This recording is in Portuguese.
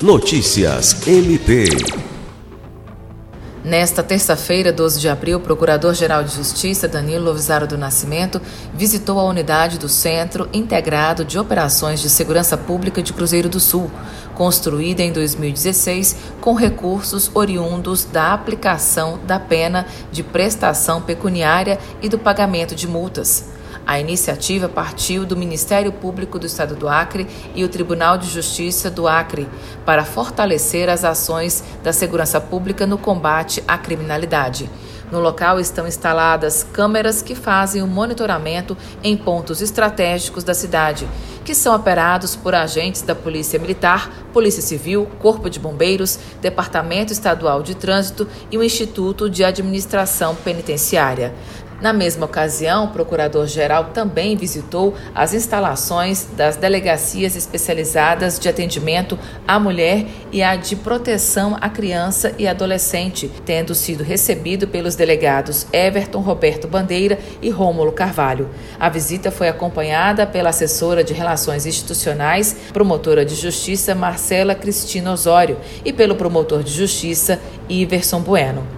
Notícias MP. Nesta terça-feira, 12 de abril, o Procurador-Geral de Justiça, Danilo Lovisaro do Nascimento, visitou a unidade do Centro Integrado de Operações de Segurança Pública de Cruzeiro do Sul, construída em 2016 com recursos oriundos da aplicação da pena de prestação pecuniária e do pagamento de multas. A iniciativa partiu do Ministério Público do Estado do Acre e o Tribunal de Justiça do Acre para fortalecer as ações da segurança pública no combate à criminalidade. No local estão instaladas câmeras que fazem o monitoramento em pontos estratégicos da cidade, que são operados por agentes da Polícia Militar, Polícia Civil, Corpo de Bombeiros, Departamento Estadual de Trânsito e o Instituto de Administração Penitenciária. Na mesma ocasião, o procurador-geral também visitou as instalações das delegacias especializadas de atendimento à mulher e a de proteção à criança e adolescente, tendo sido recebido pelos delegados Everton Roberto Bandeira e Rômulo Carvalho. A visita foi acompanhada pela assessora de Relações Institucionais, promotora de Justiça Marcela Cristina Osório e pelo promotor de Justiça Iverson Bueno.